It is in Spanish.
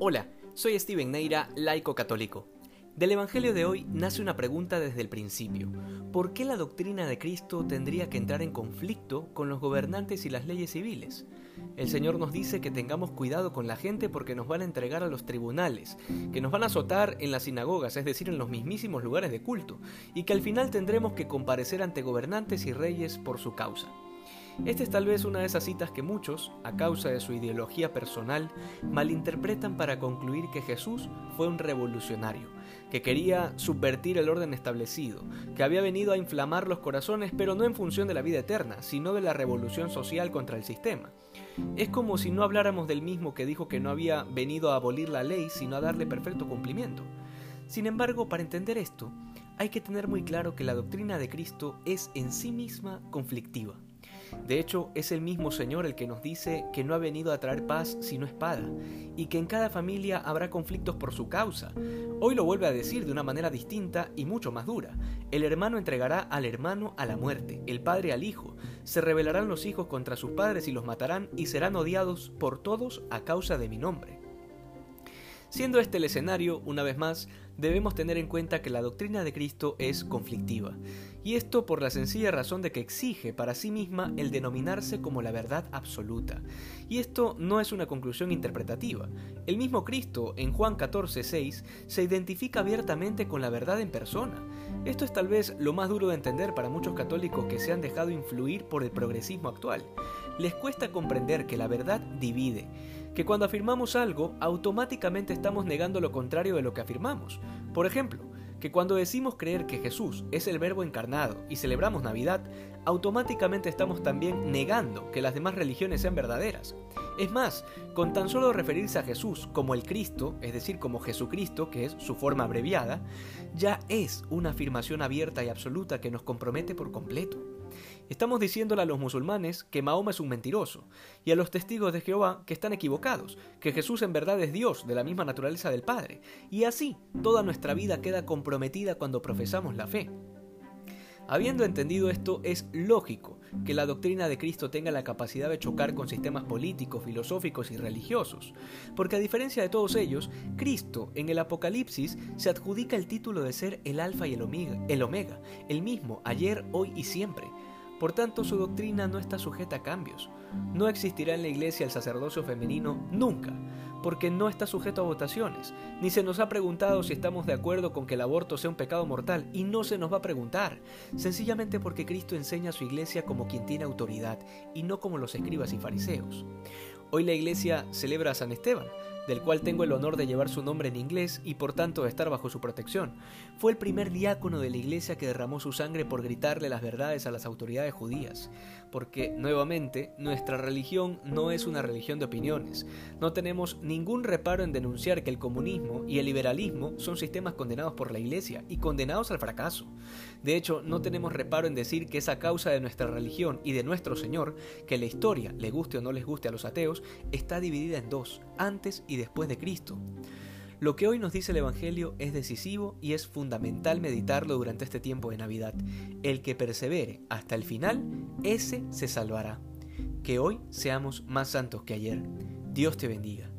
Hola, soy Steven Neira, laico católico. Del Evangelio de hoy nace una pregunta desde el principio. ¿Por qué la doctrina de Cristo tendría que entrar en conflicto con los gobernantes y las leyes civiles? El Señor nos dice que tengamos cuidado con la gente porque nos van a entregar a los tribunales, que nos van a azotar en las sinagogas, es decir, en los mismísimos lugares de culto, y que al final tendremos que comparecer ante gobernantes y reyes por su causa. Esta es tal vez una de esas citas que muchos, a causa de su ideología personal, malinterpretan para concluir que Jesús fue un revolucionario, que quería subvertir el orden establecido, que había venido a inflamar los corazones, pero no en función de la vida eterna, sino de la revolución social contra el sistema. Es como si no habláramos del mismo que dijo que no había venido a abolir la ley, sino a darle perfecto cumplimiento. Sin embargo, para entender esto, hay que tener muy claro que la doctrina de Cristo es en sí misma conflictiva. De hecho, es el mismo Señor el que nos dice que no ha venido a traer paz sino espada, y que en cada familia habrá conflictos por su causa. Hoy lo vuelve a decir de una manera distinta y mucho más dura. El hermano entregará al hermano a la muerte, el padre al hijo. Se rebelarán los hijos contra sus padres y los matarán y serán odiados por todos a causa de mi nombre. Siendo este el escenario, una vez más, debemos tener en cuenta que la doctrina de Cristo es conflictiva, y esto por la sencilla razón de que exige para sí misma el denominarse como la verdad absoluta. Y esto no es una conclusión interpretativa. El mismo Cristo, en Juan 14:6, se identifica abiertamente con la verdad en persona. Esto es tal vez lo más duro de entender para muchos católicos que se han dejado influir por el progresismo actual. Les cuesta comprender que la verdad divide que cuando afirmamos algo, automáticamente estamos negando lo contrario de lo que afirmamos. Por ejemplo, que cuando decimos creer que Jesús es el Verbo encarnado y celebramos Navidad, automáticamente estamos también negando que las demás religiones sean verdaderas. Es más, con tan solo referirse a Jesús como el Cristo, es decir, como Jesucristo, que es su forma abreviada, ya es una afirmación abierta y absoluta que nos compromete por completo. Estamos diciéndole a los musulmanes que Mahoma es un mentiroso, y a los testigos de Jehová que están equivocados, que Jesús en verdad es Dios de la misma naturaleza del Padre, y así toda nuestra vida queda comprometida cuando profesamos la fe. Habiendo entendido esto, es lógico que la doctrina de Cristo tenga la capacidad de chocar con sistemas políticos, filosóficos y religiosos, porque a diferencia de todos ellos, Cristo en el Apocalipsis se adjudica el título de ser el alfa y el omega, el omega, el mismo ayer, hoy y siempre. Por tanto, su doctrina no está sujeta a cambios. No existirá en la iglesia el sacerdocio femenino nunca, porque no está sujeto a votaciones, ni se nos ha preguntado si estamos de acuerdo con que el aborto sea un pecado mortal, y no se nos va a preguntar, sencillamente porque Cristo enseña a su iglesia como quien tiene autoridad, y no como los escribas y fariseos. Hoy la iglesia celebra a San Esteban, del cual tengo el honor de llevar su nombre en inglés y por tanto de estar bajo su protección. Fue el primer diácono de la iglesia que derramó su sangre por gritarle las verdades a las autoridades judías, porque, nuevamente, nuestra religión no es una religión de opiniones. No tenemos ningún reparo en denunciar que el comunismo y el liberalismo son sistemas condenados por la iglesia y condenados al fracaso. De hecho, no tenemos reparo en decir que es a causa de nuestra religión y de nuestro Señor que la historia, le guste o no les guste a los ateos, está dividida en dos, antes y después de Cristo. Lo que hoy nos dice el Evangelio es decisivo y es fundamental meditarlo durante este tiempo de Navidad. El que persevere hasta el final, ese se salvará. Que hoy seamos más santos que ayer. Dios te bendiga.